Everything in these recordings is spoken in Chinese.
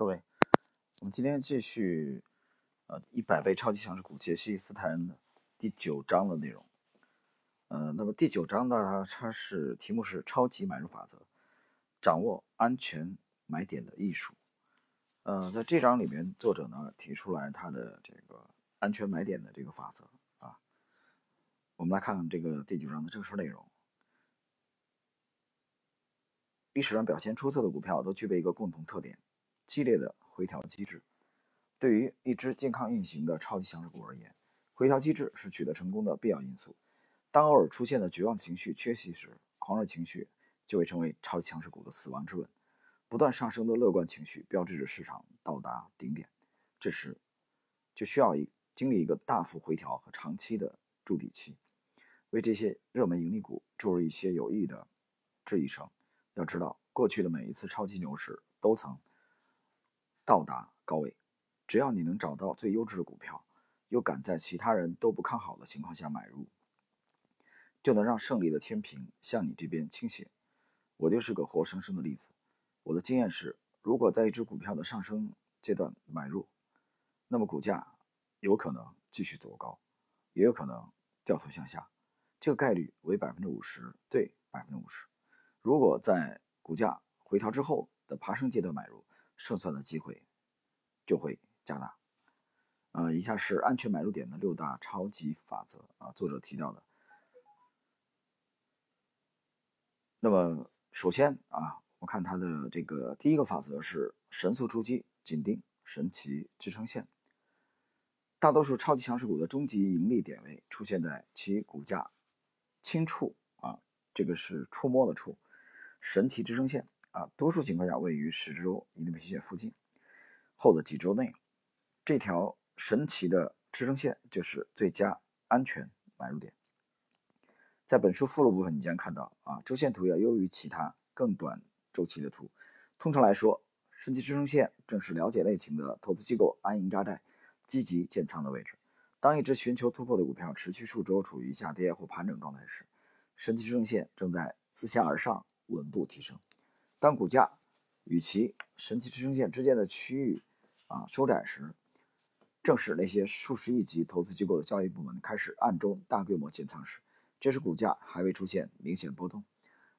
各位，我们今天继续呃一百倍超级强势股杰西斯泰恩的第九章的内容。呃，那么第九章呢，它是题目是超级买入法则，掌握安全买点的艺术。呃，在这章里面，作者呢提出来他的这个安全买点的这个法则啊。我们来看看这个第九章的正式内容。历史上表现出色的股票都具备一个共同特点：激烈的回调机制。对于一只健康运行的超级强势股而言，回调机制是取得成功的必要因素。当偶尔出现的绝望情绪缺席时，狂热情绪就会成为超级强势股的死亡之吻。不断上升的乐观情绪标志着市场到达顶点，这时就需要一经历一个大幅回调和长期的筑底期。为这些热门盈利股注入一些有益的质疑声。要知道，过去的每一次超级牛市都曾到达高位。只要你能找到最优质的股票，又敢在其他人都不看好的情况下买入，就能让胜利的天平向你这边倾斜。我就是个活生生的例子。我的经验是，如果在一只股票的上升阶段买入，那么股价有可能继续走高，也有可能掉头向下，这个概率为百分之五十对百分之五十。如果在股价回调之后的爬升阶段买入，胜算的机会就会加大。呃，以下是安全买入点的六大超级法则啊，作者提到的。那么，首先啊，我看它的这个第一个法则是神速出击，紧盯神奇支撑线。大多数超级强势股的终极盈利点位出现在其股价轻触啊，这个是触摸的触。神奇支撑线啊，多数情况下位于十周移动平均线附近后的几周内，这条神奇的支撑线就是最佳安全买入点。在本书附录部分，你将看到啊，周线图要优于其他更短周期的图。通常来说，神奇支撑线正是了解类型的投资机构安营扎寨、积极建仓的位置。当一只寻求突破的股票持续数周处于下跌或盘整状态时，神奇支撑线正在自下而上。稳步提升。当股价与其神奇支撑线之间的区域啊收窄时，正是那些数十亿级投资机构的交易部门开始暗中大规模建仓时。这时股价还未出现明显波动。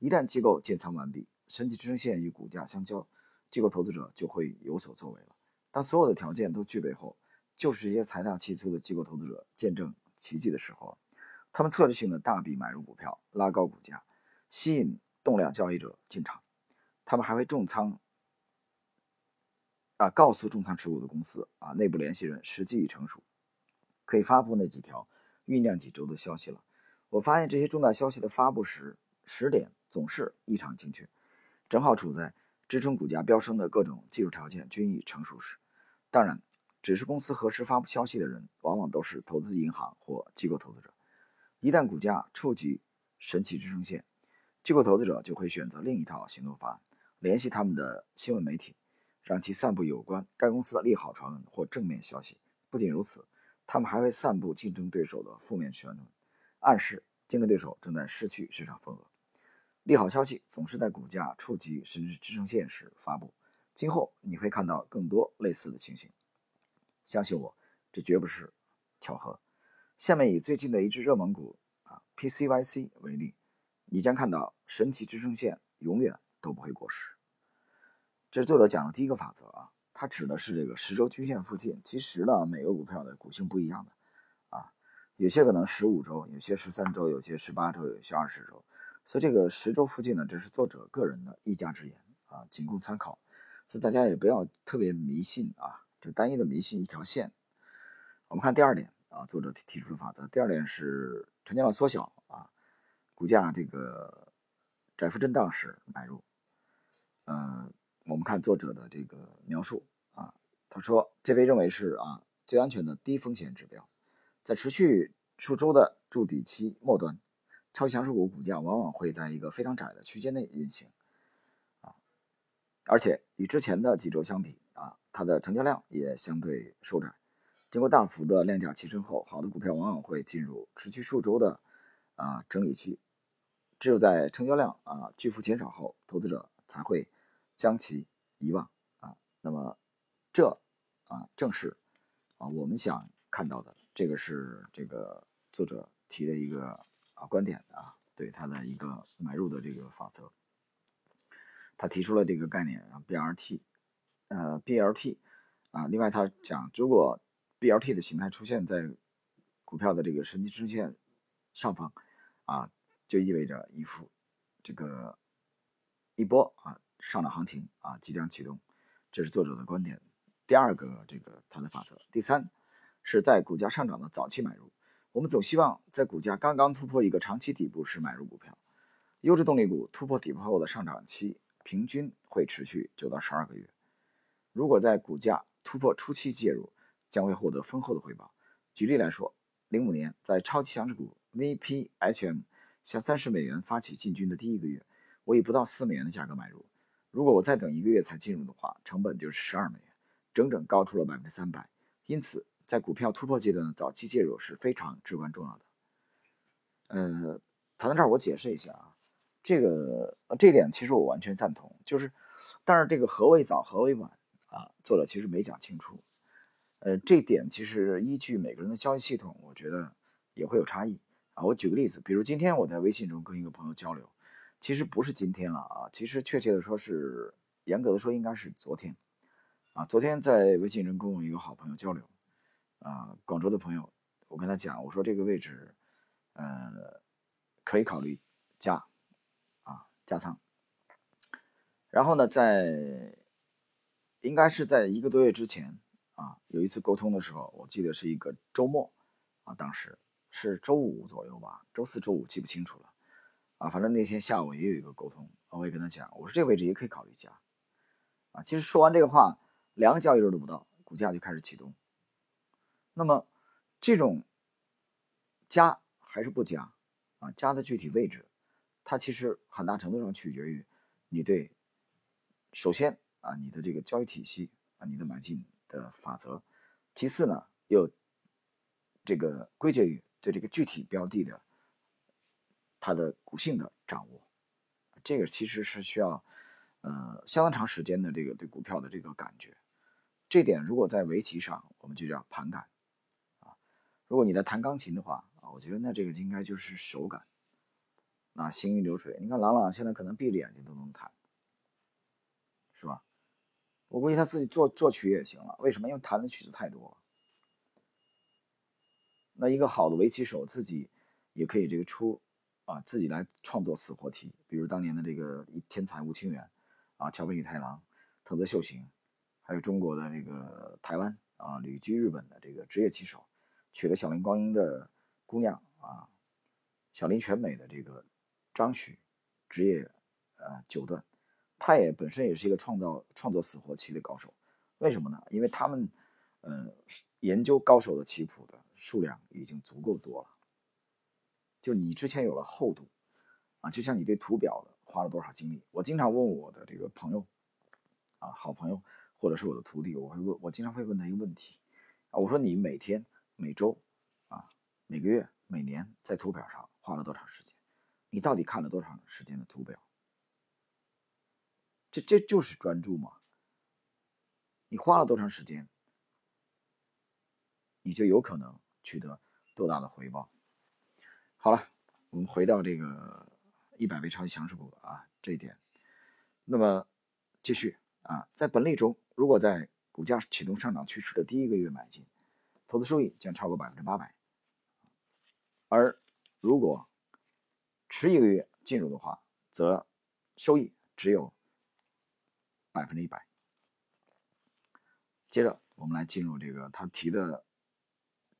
一旦机构建仓完毕，神奇支撑线与股价相交，机构投资者就会有所作为了。当所有的条件都具备后，就是这些财大气粗的机构投资者见证奇迹的时候了。他们策略性的大笔买入股票，拉高股价，吸引。动量交易者进场，他们还会重仓啊，告诉重仓持股的公司啊，内部联系人时机已成熟，可以发布那几条酝酿几周的消息了。我发现这些重大消息的发布时时点总是异常精确，正好处在支撑股价飙升的各种技术条件均已成熟时。当然，只是公司核实发布消息的人，往往都是投资银行或机构投资者。一旦股价触及神奇支撑线，机构投资者就会选择另一套行动方案，联系他们的新闻媒体，让其散布有关该公司的利好传闻或正面消息。不仅如此，他们还会散布竞争对手的负面传闻，暗示竞争对手正在失去市场份额。利好消息总是在股价触及甚至支撑线时发布。今后你会看到更多类似的情形。相信我，这绝不是巧合。下面以最近的一只热门股啊 PCYC 为例。你将看到神奇支撑线永远都不会过时。这是作者讲的第一个法则啊，它指的是这个十周均线附近。其实呢，每个股票的股性不一样的啊，有些可能十五周，有些十三周，有些十八周，有些二十周。所以这个十周附近呢，这是作者个人的一家之言啊，仅供参考。所以大家也不要特别迷信啊，就单一的迷信一条线。我们看第二点啊，作者提提出的法则，第二点是成交量缩小啊。股价这个窄幅震荡时买入，呃，我们看作者的这个描述啊，他说这被认为是啊最安全的低风险指标，在持续数周的筑底期末端，超强势股股价往往会在一个非常窄的区间内运行啊，而且与之前的几周相比啊，它的成交量也相对收窄。经过大幅的量价齐升后，好的股票往往会进入持续数周的啊整理期。只有在成交量啊巨幅减少后，投资者才会将其遗忘啊。那么这啊正是啊我们想看到的。这个是这个作者提的一个啊观点啊，对他的一个买入的这个法则。他提出了这个概念啊，BRT，呃，BLT 啊，另外他讲，如果 BLT 的形态出现在股票的这个神经支线上方啊，就意味着一幅这个一波啊上涨行情啊即将启动，这是作者的观点。第二个这个他的法则，第三。是在股价上涨的早期买入，我们总希望在股价刚刚突破一个长期底部时买入股票。优质动力股突破底部后的上涨期平均会持续九到十二个月。如果在股价突破初期介入，将会获得丰厚的回报。举例来说，零五年在超级强势股 VPHM 向三十美元发起进军的第一个月，我以不到四美元的价格买入。如果我再等一个月才进入的话，成本就是十二美元，整整高出了百分之三百。因此。在股票突破阶段的早期介入是非常至关重要的。呃，谈到这儿，我解释一下啊，这个这点其实我完全赞同，就是，但是这个何为早何为晚啊，作者其实没讲清楚。呃，这点其实依据每个人的交易系统，我觉得也会有差异啊。我举个例子，比如今天我在微信中跟一个朋友交流，其实不是今天了啊，其实确切的说是，严格的说应该是昨天啊，昨天在微信中跟我一个好朋友交流。啊，广州的朋友，我跟他讲，我说这个位置，呃，可以考虑加，啊，加仓。然后呢，在应该是在一个多月之前啊，有一次沟通的时候，我记得是一个周末，啊，当时是周五左右吧，周四周五记不清楚了，啊，反正那天下午也有一个沟通，我也跟他讲，我说这个位置也可以考虑加，啊，其实说完这个话，两个交易日都不到，股价就开始启动。那么，这种加还是不加啊？加的具体位置，它其实很大程度上取决于你对首先啊你的这个交易体系啊你的买进的法则，其次呢又这个归结于对这个具体标的的它的股性的掌握，这个其实是需要呃相当长时间的这个对股票的这个感觉，这点如果在围棋上我们就叫盘感。啊如果你在弹钢琴的话啊，我觉得那这个应该就是手感，啊，行云流水。你看朗朗现在可能闭着眼睛都能弹，是吧？我估计他自己作作曲也行了。为什么？因为弹的曲子太多了。那一个好的围棋手自己也可以这个出啊，自己来创作死活题。比如当年的这个天才吴清源啊，桥本宇太郎、藤泽秀行，还有中国的这个台湾啊旅居日本的这个职业棋手。娶了小林光阴的姑娘啊，小林全美的这个张许，职业呃九段，他也本身也是一个创造创作死活棋的高手，为什么呢？因为他们呃研究高手的棋谱的数量已经足够多了，就你之前有了厚度啊，就像你对图表的花了多少精力。我经常问我的这个朋友啊，好朋友或者是我的徒弟，我会问我经常会问他一个问题啊，我说你每天。每周，啊，每个月、每年在图表上花了多长时间？你到底看了多长时间的图表？这这就是专注吗？你花了多长时间，你就有可能取得多大的回报？好了，我们回到这个一百位超级强势股啊这一点。那么继续啊，在本例中，如果在股价启动上涨趋势的第一个月买进。投资收益将超过百分之八百，而如果迟一个月进入的话，则收益只有百分之一百。接着，我们来进入这个他提的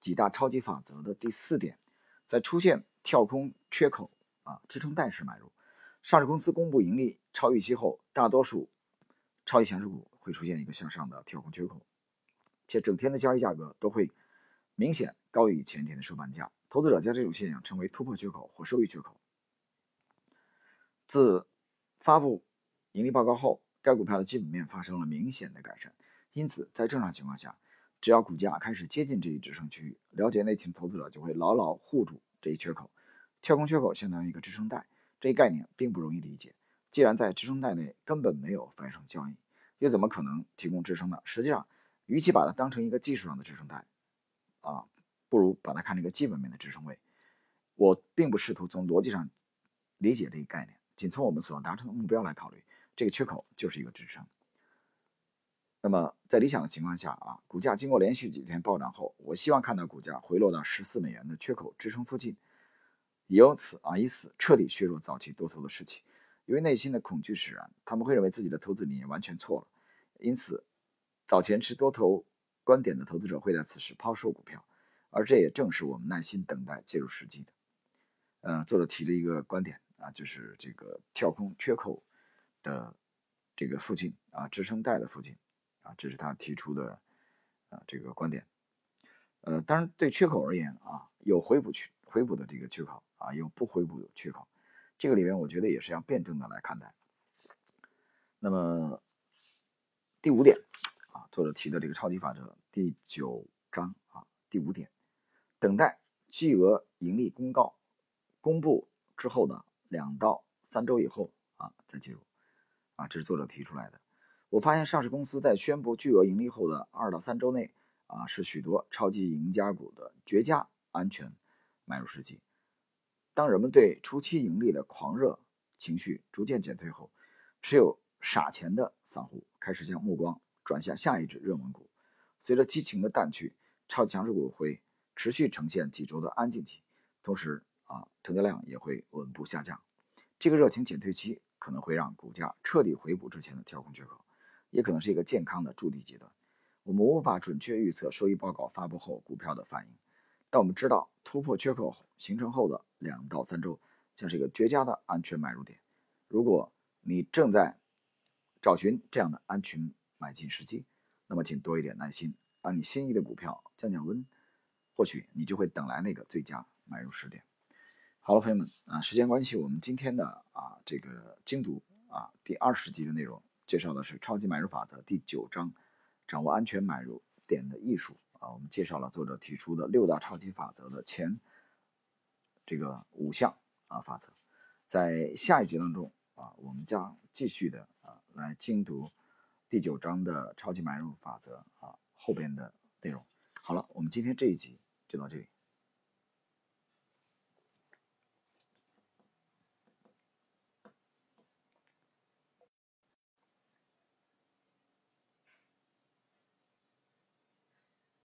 几大超级法则的第四点，在出现跳空缺口啊支撑带时买入。上市公司公布盈利超预期后，大多数超级强势股会出现一个向上的跳空缺口。且整天的交易价格都会明显高于前天的收盘价，投资者将这种现象称为突破缺口或收益缺口。自发布盈利报告后，该股票的基本面发生了明显的改善，因此在正常情况下，只要股价开始接近这一支撑区域，了解内情投资者就会牢牢护住这一缺口。跳空缺口相当于一个支撑带，这一概念并不容易理解。既然在支撑带内根本没有发生交易，又怎么可能提供支撑呢？实际上，与其把它当成一个技术上的支撑带，啊，不如把它看成一个基本面的支撑位。我并不试图从逻辑上理解这一概念，仅从我们所要达成的目标来考虑，这个缺口就是一个支撑。那么在理想的情况下啊，股价经过连续几天暴涨后，我希望看到股价回落到十四美元的缺口支撑附近，由此啊以此彻底削弱早期多头的士气。由于内心的恐惧使然，他们会认为自己的投资理念完全错了，因此早前持多头观点的投资者会在此时抛售股票，而这也正是我们耐心等待介入时机的。呃，作者提了一个观点啊，就是这个跳空缺口的这个附近啊支撑带的附近。啊，这是他提出的，啊，这个观点。呃，当然对缺口而言啊，有回补缺回补的这个缺口啊，有不回补的缺口，这个里面我觉得也是要辩证的来看待。那么第五点啊，作者提的这个超级法则第九章啊，第五点，等待巨额盈利公告公布之后的两到三周以后啊，再介入啊，这是作者提出来的。我发现上市公司在宣布巨额盈利后的二到三周内，啊，是许多超级赢家股的绝佳安全买入时机。当人们对初期盈利的狂热情绪逐渐减退后，持有傻钱的散户开始将目光转向下一只热门股。随着激情的淡去，超强势股会持续呈现几周的安静期，同时啊，成交量也会稳步下降。这个热情减退期可能会让股价彻底回补之前的跳空缺口。也可能是一个健康的筑底阶段。我们无法准确预测收益报告发布后股票的反应，但我们知道突破缺口形成后的两到三周将是一个绝佳的安全买入点。如果你正在找寻这样的安全买进时机，那么请多一点耐心，把你心仪的股票降降温，或许你就会等来那个最佳买入时点。好了，朋友们啊，时间关系，我们今天的啊这个精读啊第二十集的内容。介绍的是《超级买入法则》第九章，掌握安全买入点的艺术啊。我们介绍了作者提出的六大超级法则的前这个五项啊法则。在下一节当中啊，我们将继续的啊来精读第九章的超级买入法则啊后边的内容。好了，我们今天这一集就到这里。